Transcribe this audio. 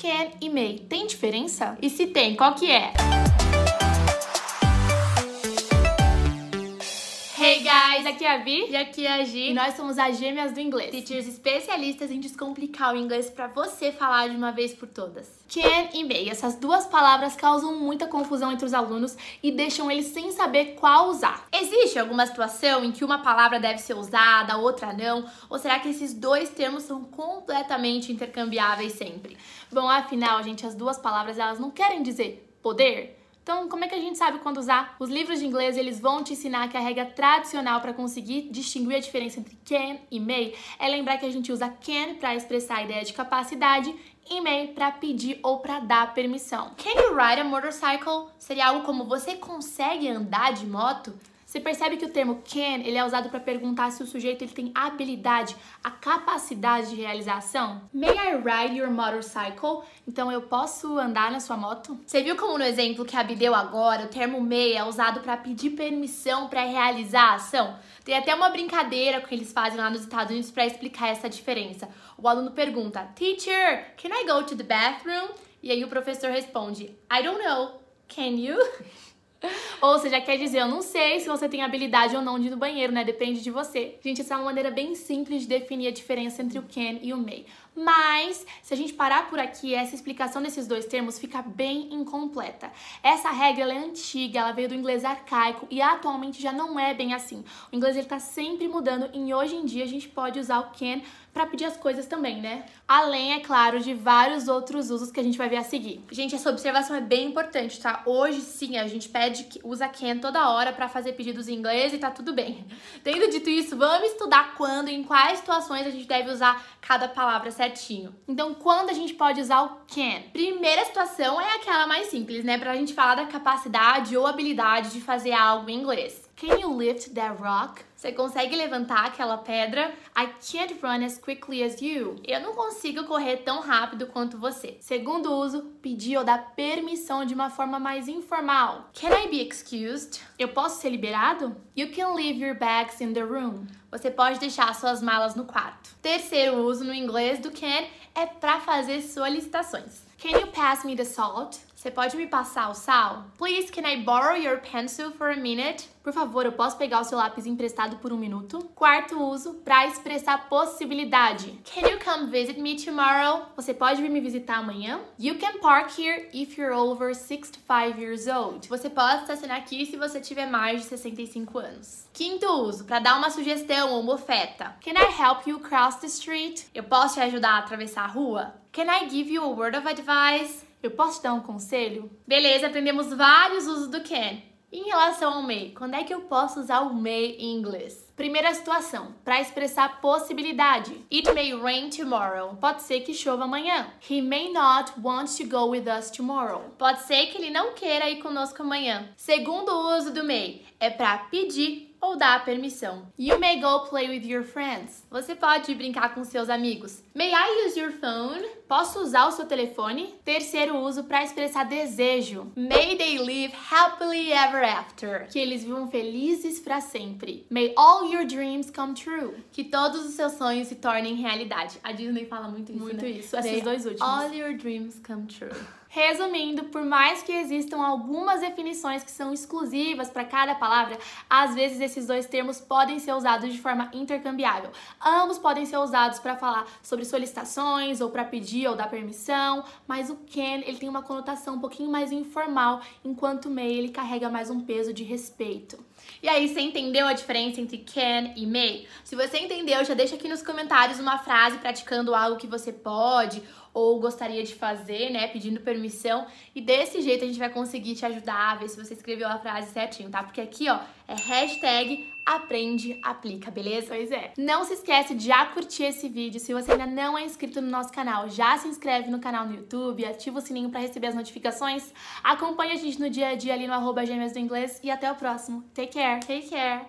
Can e may tem diferença? E se tem, qual que é? Guys, aqui é a Vi e aqui é a Gi. E nós somos as gêmeas do inglês. Teachers especialistas em descomplicar o inglês para você falar de uma vez por todas. Can e may, essas duas palavras causam muita confusão entre os alunos e deixam eles sem saber qual usar. Existe alguma situação em que uma palavra deve ser usada, outra não? Ou será que esses dois termos são completamente intercambiáveis sempre? Bom, afinal, gente, as duas palavras elas não querem dizer poder, então, como é que a gente sabe quando usar? Os livros de inglês, eles vão te ensinar que a regra tradicional para conseguir distinguir a diferença entre can e may é lembrar que a gente usa can para expressar a ideia de capacidade e may para pedir ou para dar permissão. Can you ride a motorcycle? Seria algo como você consegue andar de moto? Você percebe que o termo can ele é usado para perguntar se o sujeito ele tem habilidade, a capacidade de realização. May I ride your motorcycle? Então eu posso andar na sua moto? Você viu como no exemplo que a Bi deu agora, o termo may é usado para pedir permissão para realizar a ação? Tem até uma brincadeira que eles fazem lá nos Estados Unidos para explicar essa diferença. O aluno pergunta: "Teacher, can I go to the bathroom?" E aí o professor responde: "I don't know. Can you?" Ou seja, quer dizer, eu não sei se você tem habilidade ou não de ir no banheiro, né? Depende de você. Gente, essa é uma maneira bem simples de definir a diferença entre o can e o may. Mas, se a gente parar por aqui, essa explicação desses dois termos fica bem incompleta. Essa regra é antiga, ela veio do inglês arcaico e atualmente já não é bem assim. O inglês ele tá sempre mudando e hoje em dia a gente pode usar o can para pedir as coisas também, né? Além, é claro, de vários outros usos que a gente vai ver a seguir. Gente, essa observação é bem importante, tá? Hoje sim, a gente pede, usa can toda hora para fazer pedidos em inglês e tá tudo bem. Tendo dito isso, vamos estudar quando e em quais situações a gente deve usar cada palavra certinho. Então, quando a gente pode usar o can? Primeira situação é aquela mais simples, né? Pra gente falar da capacidade ou habilidade de fazer algo em inglês. Can you lift that rock? Você consegue levantar aquela pedra? I can't run as quickly as you. Eu não consigo correr tão rápido quanto você. Segundo uso, pedir ou dar permissão de uma forma mais informal. Can I be excused? Eu posso ser liberado? You can leave your bags in the room. Você pode deixar suas malas no quarto. Terceiro uso no inglês do can é para fazer solicitações. Can you pass me the salt? Você pode me passar o sal? Please, can I borrow your pencil for a minute? Por favor, eu posso pegar o seu lápis emprestado por um minuto? Quarto uso, para expressar possibilidade. Can you come visit me tomorrow? Você pode vir me visitar amanhã? You can park here if you're over 65 years old. Você pode estacionar aqui se você tiver mais de 65 anos. Quinto uso, para dar uma sugestão ou uma oferta. Can I help you cross the street? Eu posso te ajudar a atravessar a rua? Can I give you a word of advice? Eu posso te dar um conselho? Beleza, aprendemos vários usos do can. Em relação ao may, quando é que eu posso usar o may em inglês? Primeira situação, para expressar possibilidade. It may rain tomorrow. Pode ser que chova amanhã. He may not want to go with us tomorrow. Pode ser que ele não queira ir conosco amanhã. Segundo uso do may, é para pedir ou dar permissão. You may go play with your friends. Você pode brincar com seus amigos. May I use your phone? Posso usar o seu telefone? Terceiro uso para expressar desejo. May they live happily ever after. Que eles vivam felizes para sempre. May all your dreams come true. Que todos os seus sonhos se tornem realidade. A Disney fala muito isso, Muito né? isso. Esses dois últimos. All your dreams come true. Resumindo, por mais que existam algumas definições que são exclusivas para cada palavra, às vezes esses dois termos podem ser usados de forma intercambiável. Ambos podem ser usados para falar sobre solicitações ou para pedir ou dar permissão, mas o can ele tem uma conotação um pouquinho mais informal, enquanto o may ele carrega mais um peso de respeito. E aí, você entendeu a diferença entre can e may? Se você entendeu, já deixa aqui nos comentários uma frase praticando algo que você pode ou gostaria de fazer, né, pedindo permissão, e desse jeito a gente vai conseguir te ajudar a ver se você escreveu a frase certinho, tá? Porque aqui, ó, é hashtag aprende, aplica, beleza? Pois é. Não se esquece de já curtir esse vídeo. Se você ainda não é inscrito no nosso canal, já se inscreve no canal no YouTube, ativa o sininho para receber as notificações. Acompanhe a gente no dia a dia ali no arroba gêmeas do inglês e até o próximo. Take care! Take care!